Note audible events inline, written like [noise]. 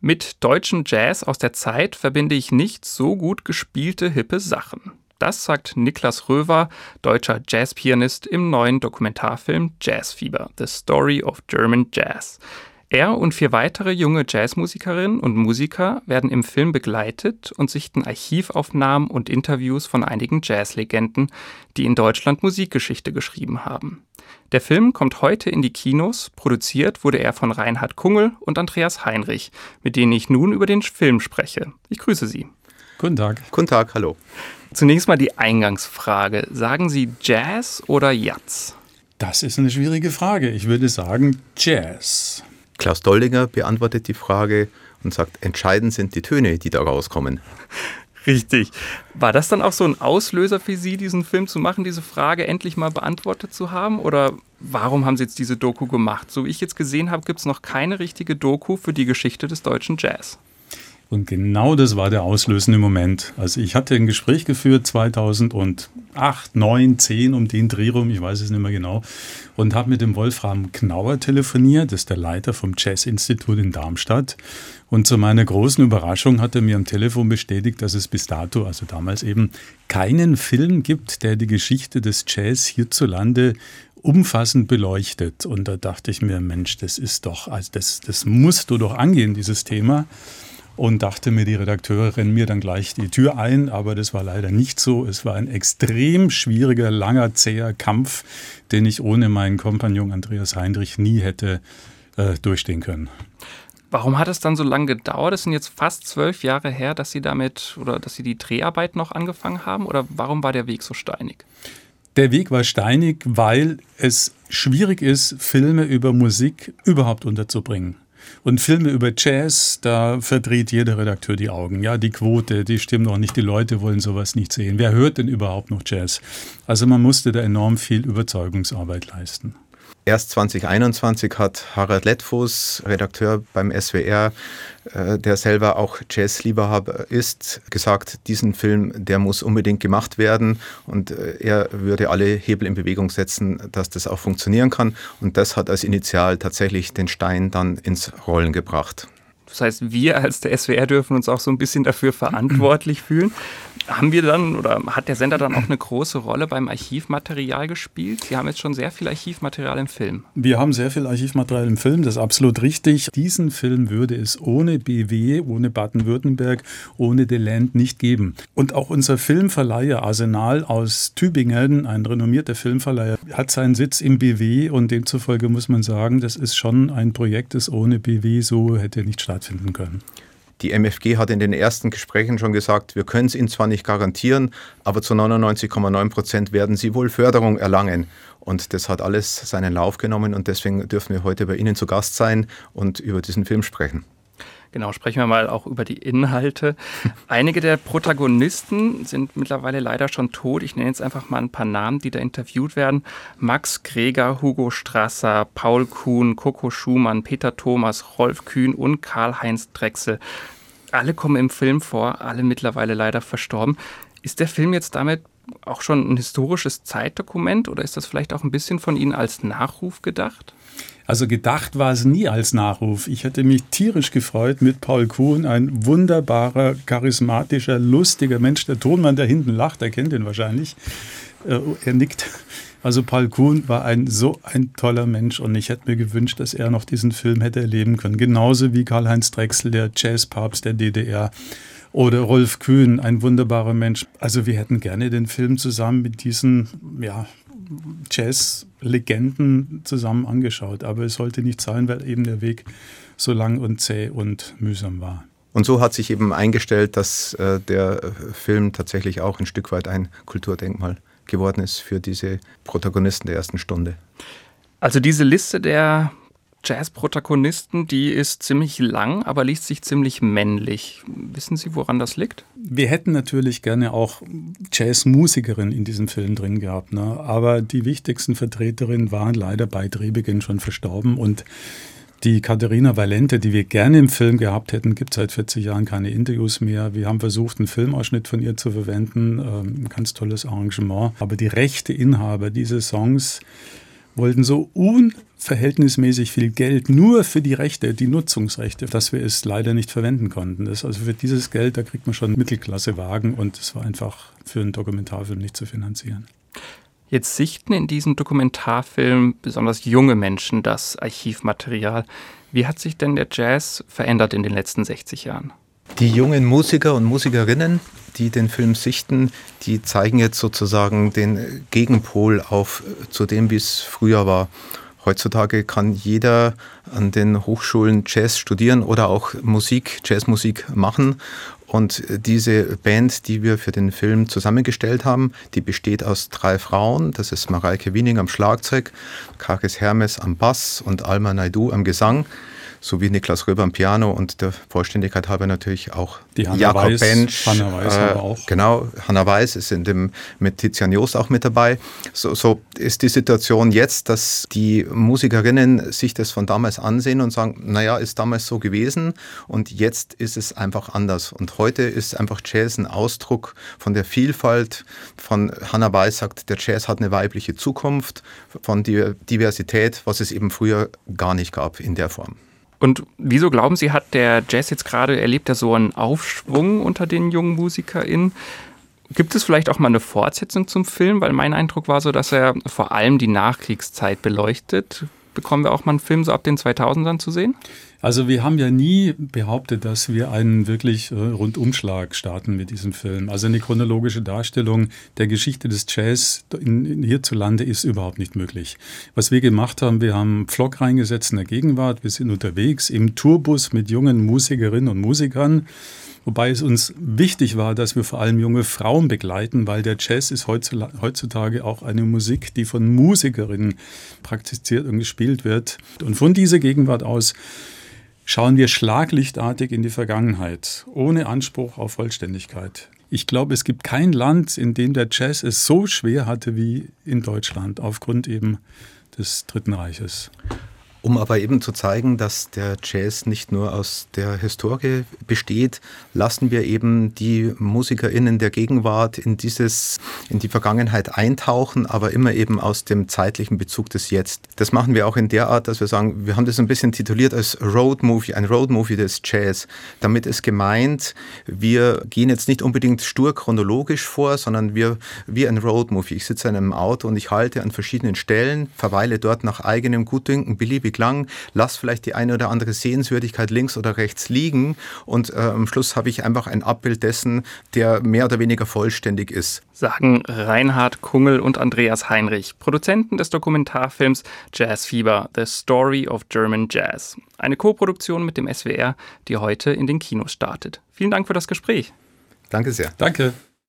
Mit deutschem Jazz aus der Zeit verbinde ich nicht so gut gespielte hippe Sachen. Das sagt Niklas Röver, deutscher Jazzpianist im neuen Dokumentarfilm Jazzfieber, The Story of German Jazz. Er und vier weitere junge Jazzmusikerinnen und Musiker werden im Film begleitet und sichten Archivaufnahmen und Interviews von einigen Jazzlegenden, die in Deutschland Musikgeschichte geschrieben haben. Der Film kommt heute in die Kinos, produziert wurde er von Reinhard Kungel und Andreas Heinrich, mit denen ich nun über den Film spreche. Ich grüße Sie. Guten Tag. Guten Tag, hallo. Zunächst mal die Eingangsfrage. Sagen Sie Jazz oder Jazz? Das ist eine schwierige Frage. Ich würde sagen Jazz. Klaus Doldinger beantwortet die Frage und sagt, entscheidend sind die Töne, die da rauskommen. Richtig. War das dann auch so ein Auslöser für Sie, diesen Film zu machen, diese Frage endlich mal beantwortet zu haben? Oder warum haben Sie jetzt diese Doku gemacht? So wie ich jetzt gesehen habe, gibt es noch keine richtige Doku für die Geschichte des deutschen Jazz. Und genau das war der auslösende Moment. Also ich hatte ein Gespräch geführt 2008, 9, 10 um den Dreh rum, ich weiß es nicht mehr genau, und habe mit dem Wolfram Knauer telefoniert, das ist der Leiter vom Jazz-Institut in Darmstadt. Und zu meiner großen Überraschung hat er mir am Telefon bestätigt, dass es bis dato, also damals eben, keinen Film gibt, der die Geschichte des Jazz hierzulande umfassend beleuchtet. Und da dachte ich mir, Mensch, das ist doch, also das, das musst du doch angehen, dieses Thema und dachte mir, die Redakteure rennen mir dann gleich die Tür ein, aber das war leider nicht so. Es war ein extrem schwieriger, langer, zäher Kampf, den ich ohne meinen Kompagnon Andreas Heinrich nie hätte äh, durchstehen können. Warum hat es dann so lange gedauert? Es sind jetzt fast zwölf Jahre her, dass Sie damit oder dass Sie die Dreharbeit noch angefangen haben? Oder warum war der Weg so steinig? Der Weg war steinig, weil es schwierig ist, Filme über Musik überhaupt unterzubringen. Und Filme über Jazz, da verdreht jeder Redakteur die Augen. Ja, die Quote, die stimmt noch nicht, die Leute wollen sowas nicht sehen. Wer hört denn überhaupt noch Jazz? Also man musste da enorm viel Überzeugungsarbeit leisten. Erst 2021 hat Harald Lettfuß, Redakteur beim SWR, äh, der selber auch Jazzliebhaber ist, gesagt, diesen Film, der muss unbedingt gemacht werden und äh, er würde alle Hebel in Bewegung setzen, dass das auch funktionieren kann. Und das hat als Initial tatsächlich den Stein dann ins Rollen gebracht. Das heißt, wir als der SWR dürfen uns auch so ein bisschen dafür verantwortlich fühlen. Haben wir dann oder hat der Sender dann auch eine große Rolle beim Archivmaterial gespielt? Sie haben jetzt schon sehr viel Archivmaterial im Film. Wir haben sehr viel Archivmaterial im Film, das ist absolut richtig. Diesen Film würde es ohne BW, ohne Baden-Württemberg, ohne Deland nicht geben. Und auch unser Filmverleiher Arsenal aus Tübingen, ein renommierter Filmverleiher, hat seinen Sitz im BW und demzufolge muss man sagen, das ist schon ein Projekt, das ohne BW so hätte nicht stattfinden können. Die MFG hat in den ersten Gesprächen schon gesagt, wir können es Ihnen zwar nicht garantieren, aber zu 99,9 Prozent werden Sie wohl Förderung erlangen. Und das hat alles seinen Lauf genommen und deswegen dürfen wir heute bei Ihnen zu Gast sein und über diesen Film sprechen. Genau, sprechen wir mal auch über die Inhalte. [laughs] Einige der Protagonisten sind mittlerweile leider schon tot. Ich nenne jetzt einfach mal ein paar Namen, die da interviewt werden. Max Greger, Hugo Strasser, Paul Kuhn, Coco Schumann, Peter Thomas, Rolf Kühn und Karl-Heinz Drechsel. Alle kommen im Film vor, alle mittlerweile leider verstorben. Ist der Film jetzt damit auch schon ein historisches Zeitdokument oder ist das vielleicht auch ein bisschen von Ihnen als Nachruf gedacht? Also gedacht war es nie als Nachruf. Ich hätte mich tierisch gefreut mit Paul Kuhn, ein wunderbarer, charismatischer, lustiger Mensch. Der Tonmann, der hinten lacht, der kennt ihn wahrscheinlich. Äh, er nickt. Also Paul Kuhn war ein so ein toller Mensch und ich hätte mir gewünscht, dass er noch diesen Film hätte erleben können. Genauso wie Karl-Heinz Drechsel, der Jazzpapst der DDR. Oder Rolf Kühn, ein wunderbarer Mensch. Also wir hätten gerne den Film zusammen mit diesen ja, Jazz-Legenden zusammen angeschaut. Aber es sollte nicht sein, weil eben der Weg so lang und zäh und mühsam war. Und so hat sich eben eingestellt, dass äh, der Film tatsächlich auch ein Stück weit ein Kulturdenkmal geworden ist für diese Protagonisten der ersten Stunde. Also diese Liste der Jazz-Protagonisten, die ist ziemlich lang, aber liest sich ziemlich männlich. Wissen Sie, woran das liegt? Wir hätten natürlich gerne auch Jazzmusikerinnen in diesem Film drin gehabt, ne? aber die wichtigsten Vertreterinnen waren leider bei Drehbeginn schon verstorben und die Katharina Valente, die wir gerne im Film gehabt hätten, gibt seit 40 Jahren keine Interviews mehr. Wir haben versucht, einen Filmausschnitt von ihr zu verwenden. Ähm, ein ganz tolles Arrangement. Aber die rechte Inhaber dieser Songs wollten so unverhältnismäßig viel Geld nur für die Rechte, die Nutzungsrechte, dass wir es leider nicht verwenden konnten. Das also für dieses Geld, da kriegt man schon Mittelklassewagen und es war einfach für einen Dokumentarfilm nicht zu finanzieren. Jetzt sichten in diesem Dokumentarfilm besonders junge Menschen das Archivmaterial. Wie hat sich denn der Jazz verändert in den letzten 60 Jahren? Die jungen Musiker und Musikerinnen, die den Film sichten, die zeigen jetzt sozusagen den Gegenpol auf zu dem, wie es früher war. Heutzutage kann jeder an den Hochschulen Jazz studieren oder auch Musik, Jazzmusik machen. Und diese Band, die wir für den Film zusammengestellt haben, die besteht aus drei Frauen. Das ist Mareike Wiening am Schlagzeug, Karis Hermes am Bass und Alma Naidu am Gesang sowie Niklas Röber am Piano und der Vollständigkeit halber natürlich auch die Hanna Jakob Weiß, Bench. Hanna Weiß äh, aber auch. Genau, Hanna Weiß ist in dem, mit Tizian Joost auch mit dabei. So, so ist die Situation jetzt, dass die Musikerinnen sich das von damals ansehen und sagen, naja, ist damals so gewesen und jetzt ist es einfach anders. Und heute ist einfach Jazz ein Ausdruck von der Vielfalt, von Hanna Weiß sagt, der Jazz hat eine weibliche Zukunft, von Diversität, was es eben früher gar nicht gab in der Form. Und wieso glauben Sie, hat der Jazz jetzt gerade, erlebt er so einen Aufschwung unter den jungen MusikerInnen? Gibt es vielleicht auch mal eine Fortsetzung zum Film? Weil mein Eindruck war so, dass er vor allem die Nachkriegszeit beleuchtet. Bekommen wir auch mal einen Film so ab den 2000ern zu sehen? Also wir haben ja nie behauptet, dass wir einen wirklich äh, Rundumschlag starten mit diesem Film. Also eine chronologische Darstellung der Geschichte des Jazz in, in hierzulande ist überhaupt nicht möglich. Was wir gemacht haben, wir haben Vlog reingesetzt in der Gegenwart, wir sind unterwegs im Tourbus mit jungen Musikerinnen und Musikern. Wobei es uns wichtig war, dass wir vor allem junge Frauen begleiten, weil der Jazz ist heutzutage auch eine Musik, die von Musikerinnen praktiziert und gespielt wird. Und von dieser Gegenwart aus schauen wir schlaglichtartig in die Vergangenheit, ohne Anspruch auf Vollständigkeit. Ich glaube, es gibt kein Land, in dem der Jazz es so schwer hatte wie in Deutschland, aufgrund eben des Dritten Reiches. Um aber eben zu zeigen, dass der Jazz nicht nur aus der Historie besteht, lassen wir eben die MusikerInnen der Gegenwart in dieses, in die Vergangenheit eintauchen, aber immer eben aus dem zeitlichen Bezug des Jetzt. Das machen wir auch in der Art, dass wir sagen, wir haben das ein bisschen tituliert als Road Movie, ein Road Movie des Jazz. Damit ist gemeint, wir gehen jetzt nicht unbedingt stur chronologisch vor, sondern wir, wie ein Road Movie. Ich sitze in einem Auto und ich halte an verschiedenen Stellen, verweile dort nach eigenem Gutdünken, beliebig ewig lang, lass vielleicht die eine oder andere Sehenswürdigkeit links oder rechts liegen und äh, am Schluss habe ich einfach ein Abbild dessen, der mehr oder weniger vollständig ist. Sagen Reinhard Kungel und Andreas Heinrich, Produzenten des Dokumentarfilms Jazz Fieber, The Story of German Jazz. Eine Koproduktion mit dem SWR, die heute in den Kinos startet. Vielen Dank für das Gespräch. Danke sehr. Danke.